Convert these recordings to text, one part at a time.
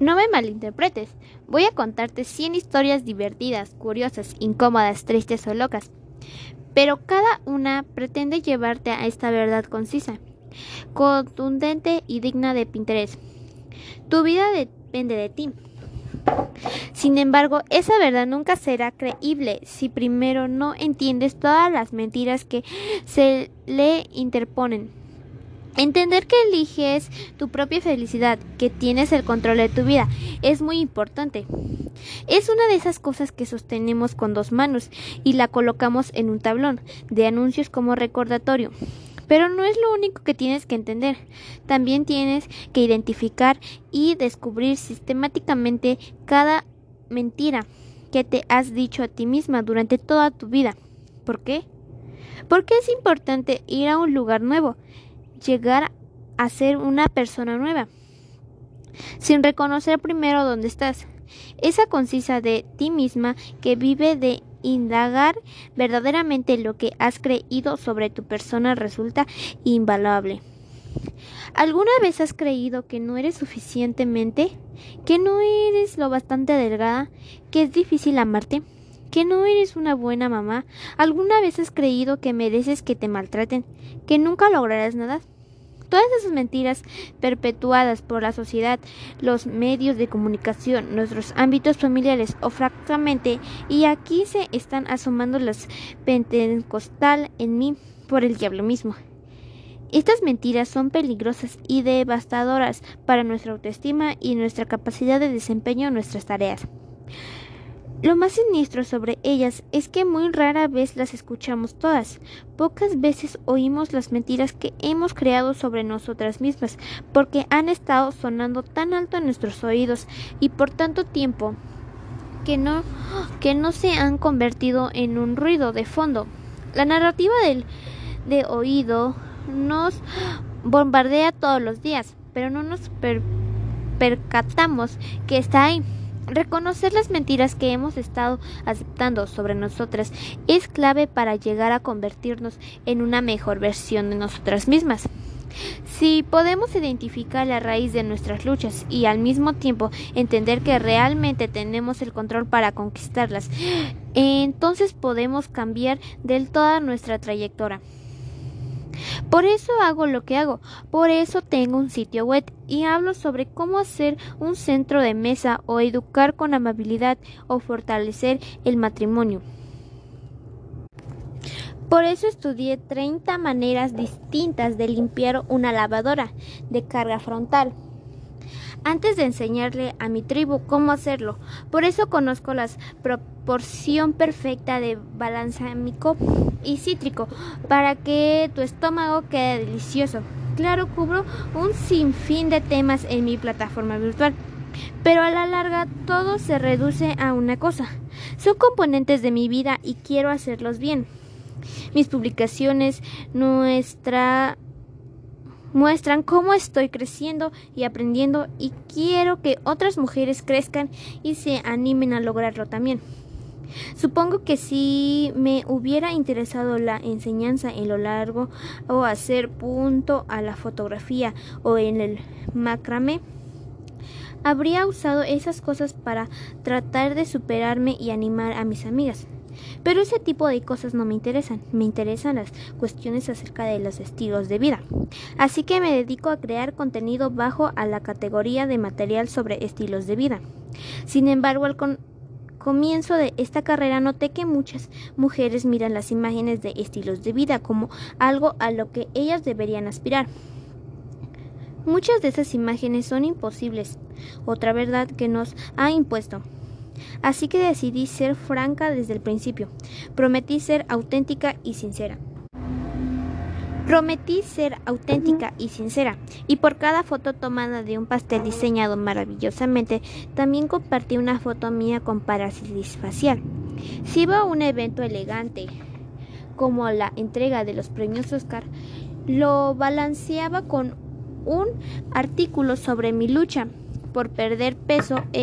No me malinterpretes, voy a contarte 100 historias divertidas, curiosas, incómodas, tristes o locas, pero cada una pretende llevarte a esta verdad concisa, contundente y digna de interés. Tu vida depende de ti. Sin embargo, esa verdad nunca será creíble si primero no entiendes todas las mentiras que se le interponen. Entender que eliges tu propia felicidad, que tienes el control de tu vida, es muy importante. Es una de esas cosas que sostenemos con dos manos y la colocamos en un tablón de anuncios como recordatorio. Pero no es lo único que tienes que entender. También tienes que identificar y descubrir sistemáticamente cada mentira que te has dicho a ti misma durante toda tu vida. ¿Por qué? Porque es importante ir a un lugar nuevo llegar a ser una persona nueva, sin reconocer primero dónde estás. Esa concisa de ti misma que vive de indagar verdaderamente lo que has creído sobre tu persona resulta invaluable. ¿Alguna vez has creído que no eres suficientemente? ¿Que no eres lo bastante delgada? ¿Que es difícil amarte? Que no eres una buena mamá? ¿Alguna vez has creído que mereces que te maltraten? ¿Que nunca lograrás nada? Todas esas mentiras perpetuadas por la sociedad, los medios de comunicación, nuestros ámbitos familiares o francamente, y aquí se están asomando las pentecostal en mí por el diablo mismo. Estas mentiras son peligrosas y devastadoras para nuestra autoestima y nuestra capacidad de desempeño en nuestras tareas. Lo más siniestro sobre ellas es que muy rara vez las escuchamos todas. Pocas veces oímos las mentiras que hemos creado sobre nosotras mismas, porque han estado sonando tan alto en nuestros oídos y por tanto tiempo que no, que no se han convertido en un ruido de fondo. La narrativa del de oído nos bombardea todos los días, pero no nos percatamos que está ahí. Reconocer las mentiras que hemos estado aceptando sobre nosotras es clave para llegar a convertirnos en una mejor versión de nosotras mismas. Si podemos identificar la raíz de nuestras luchas y al mismo tiempo entender que realmente tenemos el control para conquistarlas, entonces podemos cambiar del toda nuestra trayectoria. Por eso hago lo que hago, por eso tengo un sitio web y hablo sobre cómo hacer un centro de mesa o educar con amabilidad o fortalecer el matrimonio. Por eso estudié 30 maneras distintas de limpiar una lavadora de carga frontal antes de enseñarle a mi tribu cómo hacerlo. Por eso conozco la proporción perfecta de balanzámico y cítrico para que tu estómago quede delicioso. Claro, cubro un sinfín de temas en mi plataforma virtual. Pero a la larga todo se reduce a una cosa. Son componentes de mi vida y quiero hacerlos bien. Mis publicaciones, nuestra muestran cómo estoy creciendo y aprendiendo y quiero que otras mujeres crezcan y se animen a lograrlo también. Supongo que si me hubiera interesado la enseñanza en lo largo o hacer punto a la fotografía o en el macramé, habría usado esas cosas para tratar de superarme y animar a mis amigas. Pero ese tipo de cosas no me interesan, me interesan las cuestiones acerca de los estilos de vida. Así que me dedico a crear contenido bajo a la categoría de material sobre estilos de vida. Sin embargo, al comienzo de esta carrera noté que muchas mujeres miran las imágenes de estilos de vida como algo a lo que ellas deberían aspirar. Muchas de esas imágenes son imposibles, otra verdad que nos ha impuesto. Así que decidí ser franca desde el principio. Prometí ser auténtica y sincera. Prometí ser auténtica y sincera, y por cada foto tomada de un pastel diseñado maravillosamente, también compartí una foto mía con parálisis facial. Si iba a un evento elegante, como la entrega de los premios Oscar, lo balanceaba con un artículo sobre mi lucha por perder peso e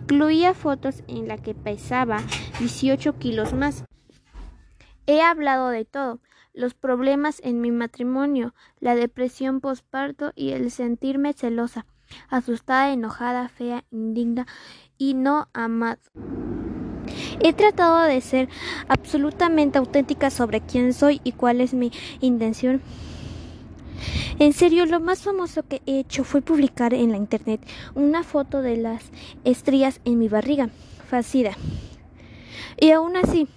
Incluía fotos en la que pesaba 18 kilos más. He hablado de todo, los problemas en mi matrimonio, la depresión postparto y el sentirme celosa. asustada, enojada, fea, indigna y no amada. He tratado de ser absolutamente auténtica sobre quién soy y cuál es mi intención. En serio, lo más famoso que he hecho fue publicar en la internet una foto de las estrías en mi barriga, fascida. Y aún así,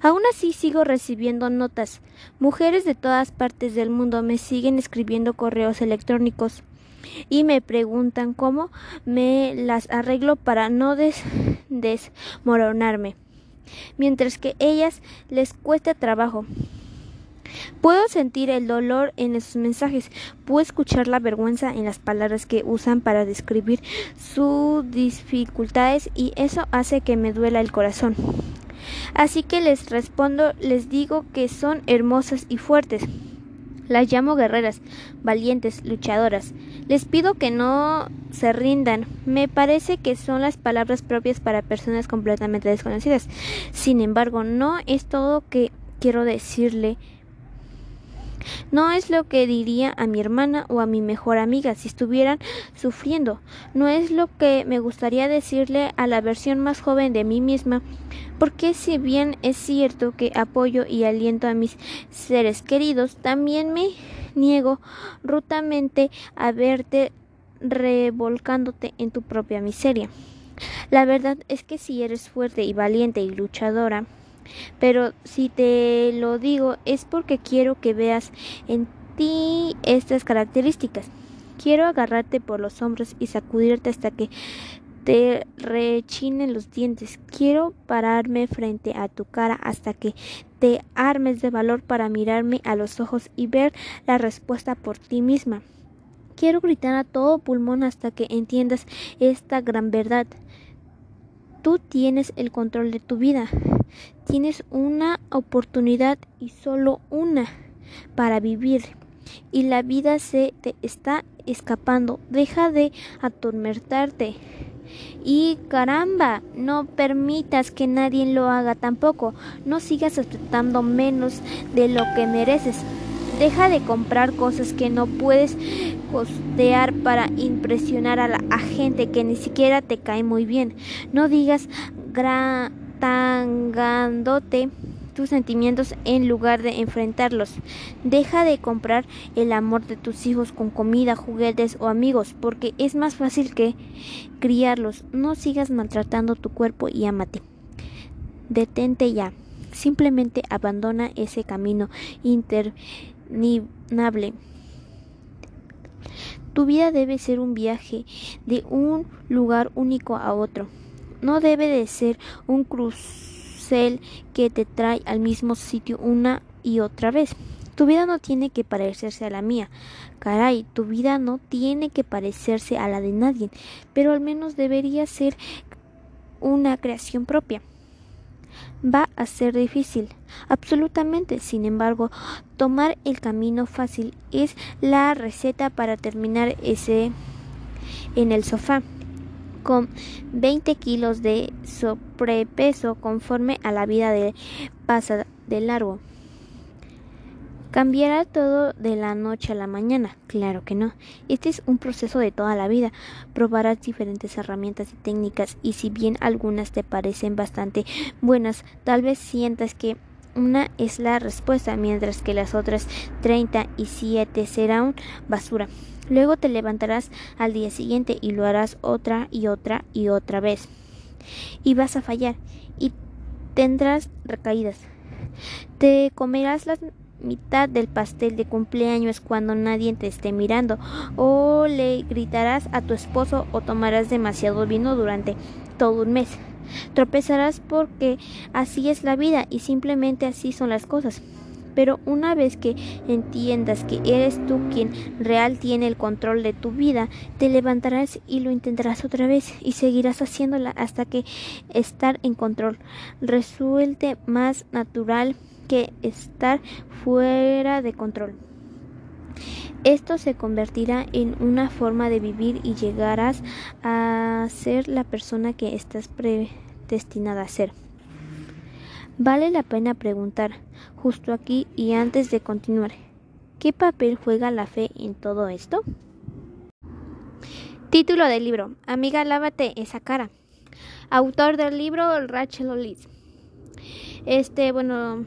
aún así sigo recibiendo notas. Mujeres de todas partes del mundo me siguen escribiendo correos electrónicos y me preguntan cómo me las arreglo para no desmoronarme, mientras que ellas les cuesta trabajo. Puedo sentir el dolor en esos mensajes, puedo escuchar la vergüenza en las palabras que usan para describir sus dificultades y eso hace que me duela el corazón. Así que les respondo, les digo que son hermosas y fuertes. Las llamo guerreras, valientes, luchadoras. Les pido que no se rindan. Me parece que son las palabras propias para personas completamente desconocidas. Sin embargo, no es todo que quiero decirle no es lo que diría a mi hermana o a mi mejor amiga si estuvieran sufriendo. No es lo que me gustaría decirle a la versión más joven de mí misma. Porque si bien es cierto que apoyo y aliento a mis seres queridos, también me niego rutamente a verte revolcándote en tu propia miseria. La verdad es que si eres fuerte y valiente y luchadora, pero si te lo digo es porque quiero que veas en ti estas características. Quiero agarrarte por los hombros y sacudirte hasta que te rechinen los dientes. Quiero pararme frente a tu cara hasta que te armes de valor para mirarme a los ojos y ver la respuesta por ti misma. Quiero gritar a todo pulmón hasta que entiendas esta gran verdad. Tú tienes el control de tu vida. Tienes una oportunidad y solo una para vivir. Y la vida se te está escapando. Deja de atormentarte. Y caramba, no permitas que nadie lo haga tampoco. No sigas aceptando menos de lo que mereces. Deja de comprar cosas que no puedes costear para impresionar a la gente que ni siquiera te cae muy bien. No digas tangándote tus sentimientos en lugar de enfrentarlos. Deja de comprar el amor de tus hijos con comida, juguetes o amigos, porque es más fácil que criarlos. No sigas maltratando tu cuerpo y ámate. Detente ya. Simplemente abandona ese camino interminable. Tu vida debe ser un viaje de un lugar único a otro. No debe de ser un crucel que te trae al mismo sitio una y otra vez. Tu vida no tiene que parecerse a la mía. Caray, tu vida no tiene que parecerse a la de nadie, pero al menos debería ser una creación propia. Va a ser difícil, absolutamente. Sin embargo, tomar el camino fácil es la receta para terminar ese en el sofá con 20 kilos de sobrepeso conforme a la vida de pasa de largo. ¿Cambiará todo de la noche a la mañana? Claro que no. Este es un proceso de toda la vida. Probarás diferentes herramientas y técnicas y si bien algunas te parecen bastante buenas, tal vez sientas que una es la respuesta, mientras que las otras 37 serán basura. Luego te levantarás al día siguiente y lo harás otra y otra y otra vez. Y vas a fallar y tendrás recaídas. Te comerás la mitad del pastel de cumpleaños cuando nadie te esté mirando o le gritarás a tu esposo o tomarás demasiado vino durante todo un mes. Tropezarás porque así es la vida y simplemente así son las cosas. Pero una vez que entiendas que eres tú quien real tiene el control de tu vida, te levantarás y lo intentarás otra vez y seguirás haciéndola hasta que estar en control resulte más natural que estar fuera de control. Esto se convertirá en una forma de vivir y llegarás a ser la persona que estás predestinada a ser. Vale la pena preguntar, justo aquí y antes de continuar, ¿qué papel juega la fe en todo esto? Título del libro: Amiga, lávate esa cara. Autor del libro: Rachel Olis. Este, bueno,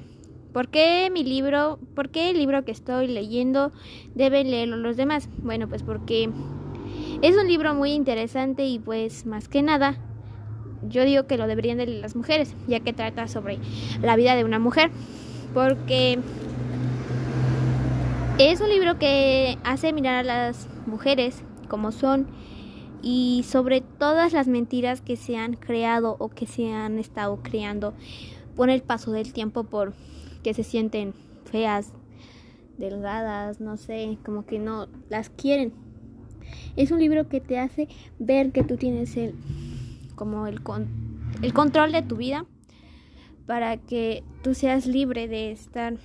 ¿por qué mi libro, por qué el libro que estoy leyendo deben leerlo los demás? Bueno, pues porque es un libro muy interesante y pues más que nada yo digo que lo deberían leer las mujeres, ya que trata sobre la vida de una mujer, porque es un libro que hace mirar a las mujeres como son y sobre todas las mentiras que se han creado o que se han estado creando por el paso del tiempo por que se sienten feas, delgadas, no sé, como que no las quieren. Es un libro que te hace ver que tú tienes el como el, el control de tu vida para que tú seas libre de estar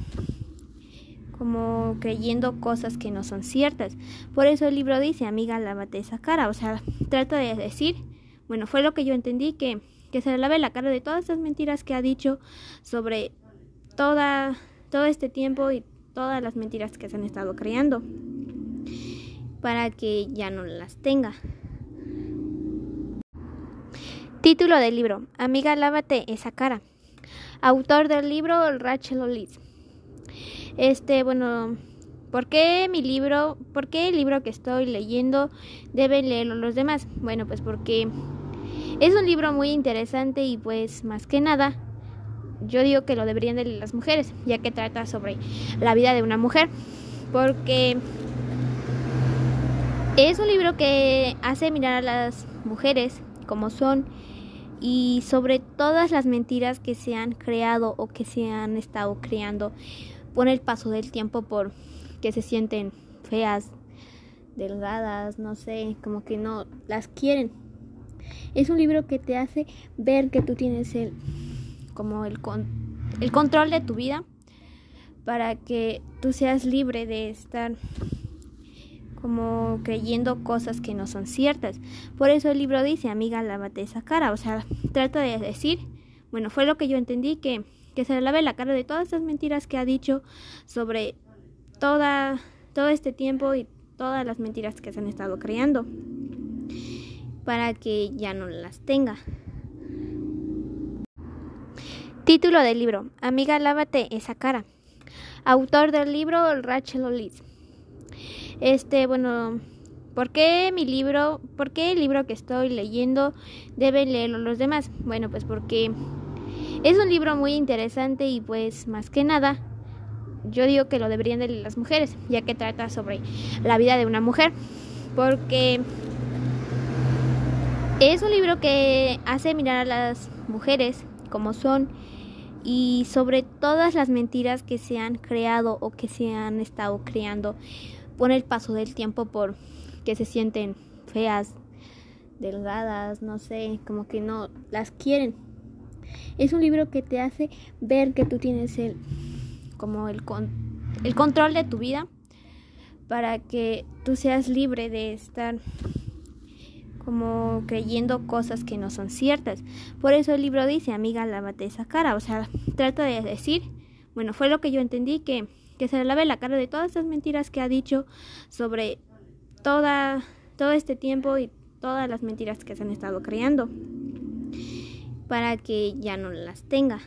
como creyendo cosas que no son ciertas. Por eso el libro dice, amiga, lávate esa cara. O sea, trata de decir, bueno, fue lo que yo entendí, que, que se lave la cara de todas esas mentiras que ha dicho sobre toda, todo este tiempo y todas las mentiras que se han estado creando para que ya no las tenga. Título del libro: Amiga, lávate esa cara. Autor del libro: Rachel Olis. Este, bueno, ¿por qué mi libro, por qué el libro que estoy leyendo deben leerlo los demás? Bueno, pues porque es un libro muy interesante y pues más que nada yo digo que lo deberían leer las mujeres, ya que trata sobre la vida de una mujer, porque es un libro que hace mirar a las mujeres como son y sobre todas las mentiras que se han creado o que se han estado creando por el paso del tiempo por que se sienten feas, delgadas, no sé, como que no las quieren. Es un libro que te hace ver que tú tienes el como el, el control de tu vida para que tú seas libre de estar como creyendo cosas que no son ciertas. Por eso el libro dice, amiga, lávate esa cara. O sea, trata de decir, bueno, fue lo que yo entendí que que se lave la cara de todas esas mentiras que ha dicho sobre toda, todo este tiempo y todas las mentiras que se han estado creando para que ya no las tenga. Título del libro: Amiga, lávate esa cara. Autor del libro: Rachel Olis. Este, bueno, ¿por qué mi libro, por qué el libro que estoy leyendo deben leerlo los demás? Bueno, pues porque es un libro muy interesante y pues más que nada yo digo que lo deberían leer las mujeres, ya que trata sobre la vida de una mujer, porque es un libro que hace mirar a las mujeres como son y sobre todas las mentiras que se han creado o que se han estado creando por el paso del tiempo por que se sienten feas, delgadas, no sé, como que no las quieren es un libro que te hace ver que tú tienes el como el, el control de tu vida para que tú seas libre de estar como creyendo cosas que no son ciertas. Por eso el libro dice, amiga, lávate esa cara. O sea, trata de decir, bueno, fue lo que yo entendí, que, que se lave la cara de todas esas mentiras que ha dicho sobre toda, todo este tiempo y todas las mentiras que se han estado creando para que ya no las tenga.